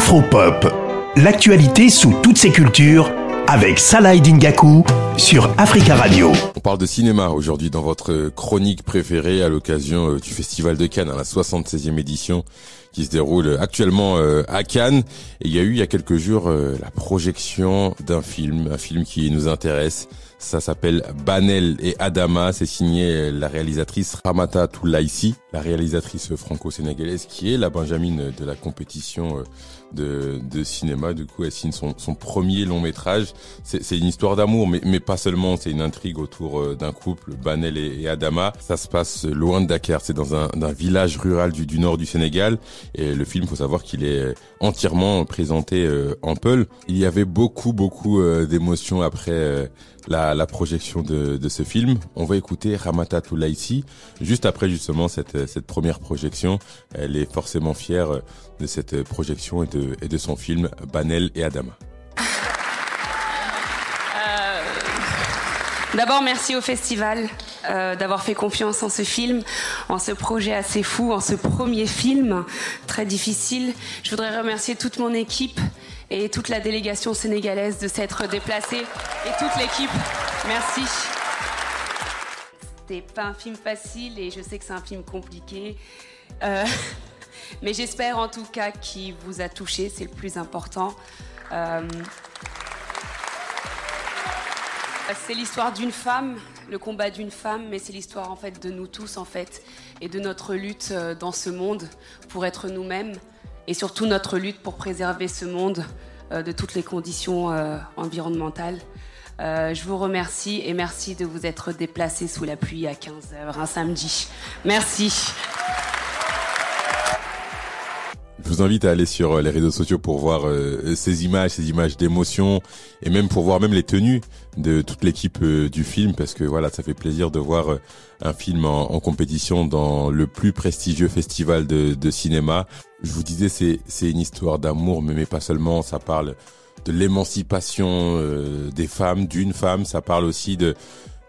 Afropop, l'actualité sous toutes ses cultures avec Salah Dingaku sur Africa Radio. On parle de cinéma aujourd'hui dans votre chronique préférée à l'occasion euh, du Festival de Cannes, hein, la 76e édition qui se déroule actuellement euh, à Cannes. Et il y a eu il y a quelques jours euh, la projection d'un film, un film qui nous intéresse. Ça s'appelle Banel et Adama. C'est signé la réalisatrice Ramata Toulaïsi, la réalisatrice franco-sénégalaise qui est la Benjamine de la compétition de, cinéma. Du coup, elle signe son, premier long métrage. C'est une histoire d'amour, mais pas seulement. C'est une intrigue autour euh, d'un couple, Banel et, Adama. Ça se passe loin de Dakar. C'est dans un, village rural du, du, nord du Sénégal. Et le film, faut savoir qu'il est entièrement présenté euh, en Peul. Il y avait beaucoup, beaucoup euh, d'émotions après la, la, projection de, de, ce film. On va écouter Ramata Toulaïsi juste après justement cette, cette première projection. Elle est forcément fière de cette projection et de, et de son film Banel et Adama. D'abord, merci au festival euh, d'avoir fait confiance en ce film, en ce projet assez fou, en ce premier film très difficile. Je voudrais remercier toute mon équipe et toute la délégation sénégalaise de s'être déplacée et toute l'équipe. Merci. C'était pas un film facile et je sais que c'est un film compliqué. Euh, mais j'espère en tout cas qu'il vous a touché, c'est le plus important. Euh, c'est l'histoire d'une femme, le combat d'une femme, mais c'est l'histoire en fait de nous tous en fait et de notre lutte euh, dans ce monde pour être nous-mêmes et surtout notre lutte pour préserver ce monde euh, de toutes les conditions euh, environnementales. Je vous remercie et merci de vous être déplacé sous la pluie à 15h un samedi. Merci. Je vous invite à aller sur euh, les réseaux sociaux pour voir euh, ces images, ces images d'émotion et même pour voir même les tenues de toute l'équipe euh, du film parce que voilà, ça fait plaisir de voir un film en, compétition dans le plus prestigieux festival de, de cinéma. Je vous disais, c'est c'est une histoire d'amour, mais, mais pas seulement. Ça parle de l'émancipation des femmes, d'une femme. Ça parle aussi de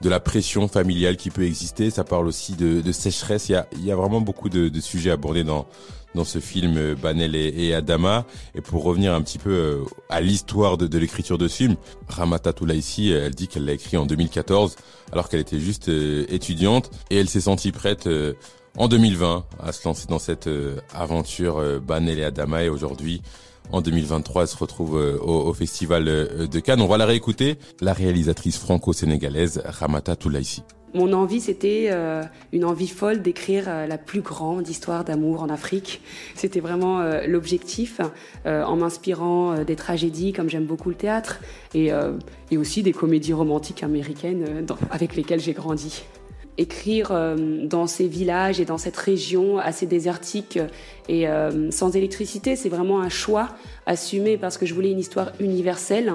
de la pression familiale qui peut exister. Ça parle aussi de, de sécheresse. Il y a, il y a vraiment beaucoup de, de sujets abordés dans dans ce film euh, Banel et, Adama. Et pour revenir un petit peu euh, à l'histoire de, l'écriture de ce film, Ramata Toulaïsi, elle dit qu'elle l'a écrit en 2014 alors qu'elle était juste euh, étudiante et elle s'est sentie prête en 2020 à se lancer dans cette aventure Banel et Adama et aujourd'hui en 2023, elle se retrouve au, au, festival de Cannes. On va la réécouter, la réalisatrice franco-sénégalaise Ramata Toulaïsi. Mon envie, c'était euh, une envie folle d'écrire euh, la plus grande histoire d'amour en Afrique. C'était vraiment euh, l'objectif, en m'inspirant des tragédies, comme j'aime beaucoup le théâtre, et, et aussi des comédies romantiques américaines avec lesquelles j'ai grandi écrire dans ces villages et dans cette région assez désertique et sans électricité, c'est vraiment un choix assumé parce que je voulais une histoire universelle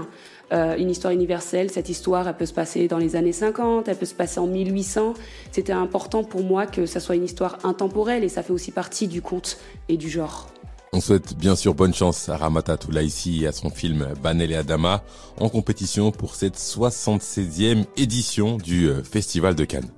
euh, une histoire universelle. Cette histoire, elle peut se passer dans les années 50, elle peut se passer en 1800. C'était important pour moi que ça soit une histoire intemporelle et ça fait aussi partie du conte et du genre. On souhaite bien sûr bonne chance à Ramata Toulaïsi et à son film Banel et Adama en compétition pour cette 76e édition du euh, Festival de Cannes.